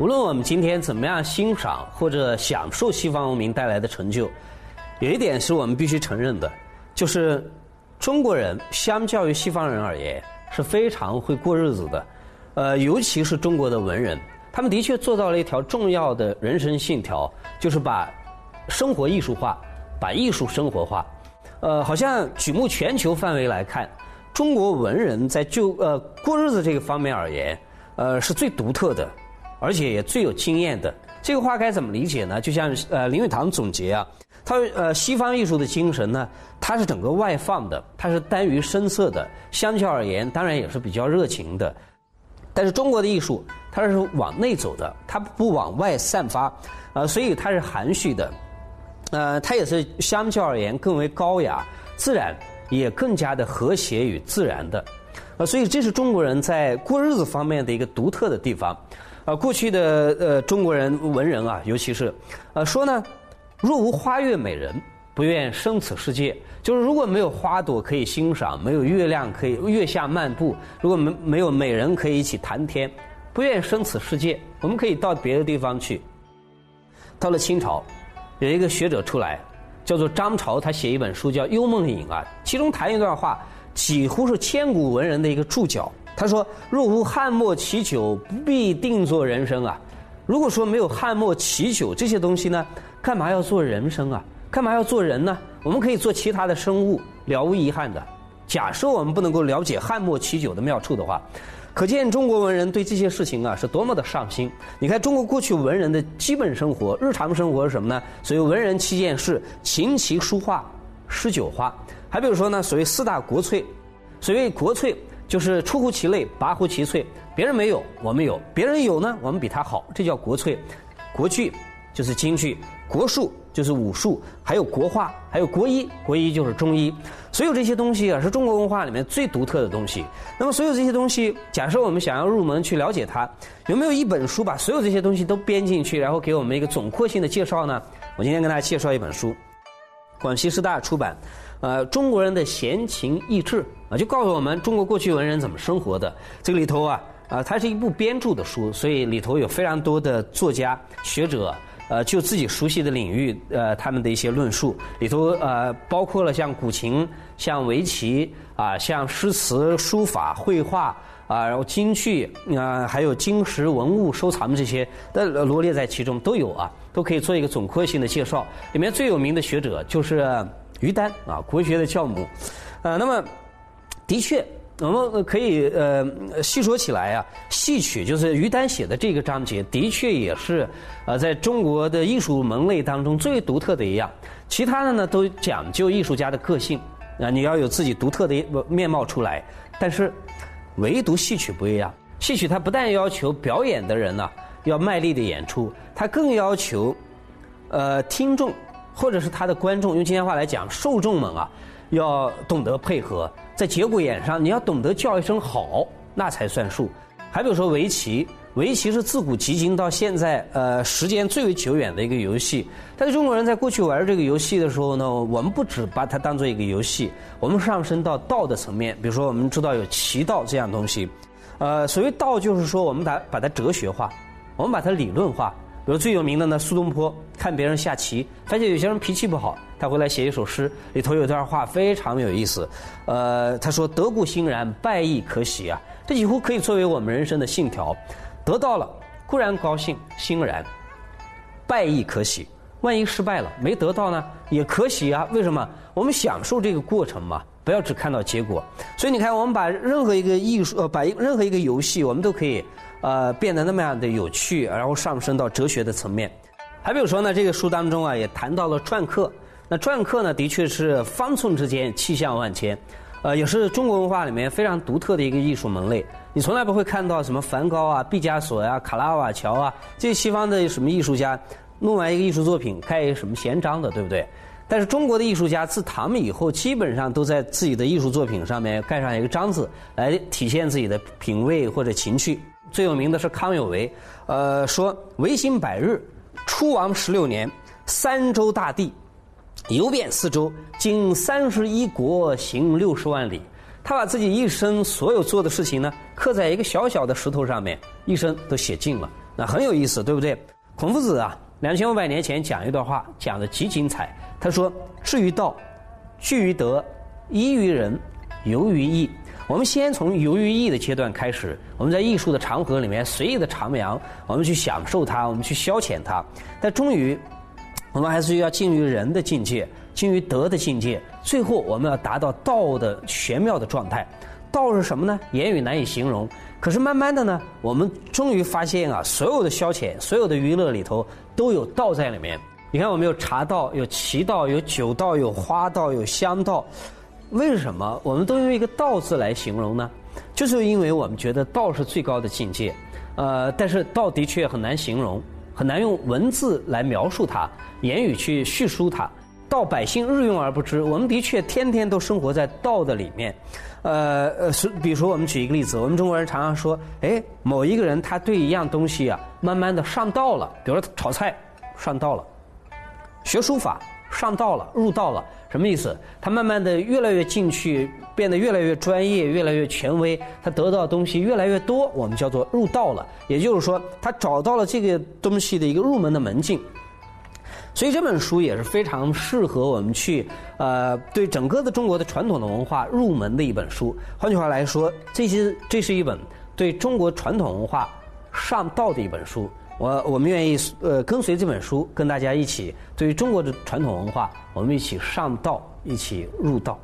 无论我们今天怎么样欣赏或者享受西方文明带来的成就，有一点是我们必须承认的，就是中国人相较于西方人而言是非常会过日子的。呃，尤其是中国的文人，他们的确做到了一条重要的人生信条，就是把生活艺术化，把艺术生活化。呃，好像举目全球范围来看，中国文人在就呃过日子这个方面而言，呃是最独特的。而且也最有经验的，这个话该怎么理解呢？就像呃林语堂总结啊，他呃西方艺术的精神呢，它是整个外放的，它是耽于声色的，相较而言，当然也是比较热情的。但是中国的艺术，它是往内走的，它不往外散发，呃，所以它是含蓄的，呃，它也是相较而言更为高雅、自然，也更加的和谐与自然的，呃，所以这是中国人在过日子方面的一个独特的地方。啊，过去的呃中国人文人啊，尤其是，呃说呢，若无花月美人，不愿生此世界。就是如果没有花朵可以欣赏，没有月亮可以月下漫步，如果没没有美人可以一起谈天，不愿生此世界。我们可以到别的地方去。到了清朝，有一个学者出来，叫做张潮，他写一本书叫《幽梦影》啊，其中谈一段话，几乎是千古文人的一个注脚。他说：“若无汉末奇酒，不必定做人生啊！如果说没有汉末奇酒这些东西呢，干嘛要做人生啊？干嘛要做人呢？我们可以做其他的生物，了无遗憾的。假设我们不能够了解汉末奇酒的妙处的话，可见中国文人对这些事情啊是多么的上心。你看，中国过去文人的基本生活、日常生活是什么呢？所谓文人七件事：琴棋书画诗酒花。还比如说呢，所谓四大国粹，所谓国粹。”就是出乎其类，拔乎其萃。别人没有，我们有；别人有呢，我们比他好。这叫国粹。国剧就是京剧，国术就是武术，还有国画，还有国医。国医就是中医。所有这些东西啊，是中国文化里面最独特的东西。那么，所有这些东西，假设我们想要入门去了解它，有没有一本书把所有这些东西都编进去，然后给我们一个总括性的介绍呢？我今天跟大家介绍一本书，广西师大出版。呃，中国人的闲情逸致啊，就告诉我们中国过去文人怎么生活的。这个里头啊，啊，它是一部编著的书，所以里头有非常多的作家学者，呃，就自己熟悉的领域，呃，他们的一些论述。里头呃，包括了像古琴、像围棋啊、像诗词、书法、绘画啊，然后京剧啊，还有金石文物收藏这些，都罗列在其中都有啊，都可以做一个总括性的介绍。里面最有名的学者就是。于丹啊，国学的教母，呃，那么的确，我们可以呃细说起来啊，戏曲就是于丹写的这个章节，的确也是呃在中国的艺术门类当中最独特的一样。其他的呢都讲究艺术家的个性啊，你要有自己独特的面貌出来。但是唯独戏曲不一样，戏曲它不但要求表演的人呢要卖力的演出，它更要求呃听众。或者是他的观众，用今天话来讲，受众们啊，要懂得配合，在节骨眼上，你要懂得叫一声好，那才算数。还比如说围棋，围棋是自古及今到现在，呃，时间最为久远的一个游戏。但是中国人在过去玩这个游戏的时候呢，我们不只把它当做一个游戏，我们上升到道的层面。比如说，我们知道有棋道这样东西，呃，所谓道，就是说我们把把它哲学化，我们把它理论化。比如最有名的呢，苏东坡看别人下棋，发现有些人脾气不好，他回来写一首诗，里头有段话非常有意思。呃，他说：“得故欣然，败亦可喜啊。”这几乎可以作为我们人生的信条。得到了固然高兴欣然，败亦可喜。万一失败了，没得到呢，也可喜啊。为什么？我们享受这个过程嘛，不要只看到结果。所以你看，我们把任何一个艺术，呃，把任何一个游戏，我们都可以。呃，变得那么样的有趣，然后上升到哲学的层面。还比如说呢，这个书当中啊，也谈到了篆刻。那篆刻呢，的确是方寸之间气象万千，呃，也是中国文化里面非常独特的一个艺术门类。你从来不会看到什么梵高啊、毕加索呀、卡拉瓦乔啊这些西方的什么艺术家弄完一个艺术作品盖一个什么闲章的，对不对？但是中国的艺术家自唐以后，基本上都在自己的艺术作品上面盖上一个章子，来体现自己的品味或者情趣。最有名的是康有为，呃，说维新百日，初王十六年，三周大地，游遍四周，经三十一国，行六十万里。他把自己一生所有做的事情呢，刻在一个小小的石头上面，一生都写尽了。那很有意思，对不对？孔夫子啊，两千五百年前讲一段话，讲的极精彩。他说：“至于道，据于德，依于仁，游于艺。”我们先从游于艺的阶段开始，我们在艺术的长河里面随意的徜徉，我们去享受它，我们去消遣它。但终于，我们还是要进入人的境界，进入德的境界。最后，我们要达到道的玄妙的状态。道是什么呢？言语难以形容。可是慢慢的呢，我们终于发现啊，所有的消遣、所有的娱乐里头都有道在里面。你看，我们有茶道、有棋道、有酒道、有花道、有香道。为什么我们都用一个“道”字来形容呢？就是因为我们觉得道是最高的境界。呃，但是道的确很难形容，很难用文字来描述它，言语去叙述它。道百姓日用而不知，我们的确天天都生活在道的里面。呃呃，是比如说，我们举一个例子，我们中国人常常说，哎，某一个人他对一样东西啊，慢慢的上道了，比如说炒菜上道了，学书法上道了，入道了，什么意思？他慢慢的越来越进去，变得越来越专业，越来越权威，他得到的东西越来越多，我们叫做入道了。也就是说，他找到了这个东西的一个入门的门径。所以这本书也是非常适合我们去呃对整个的中国的传统的文化入门的一本书。换句话来说，这些这是一本对中国传统文化上道的一本书。我我们愿意呃跟随这本书，跟大家一起对于中国的传统文化，我们一起上道，一起入道。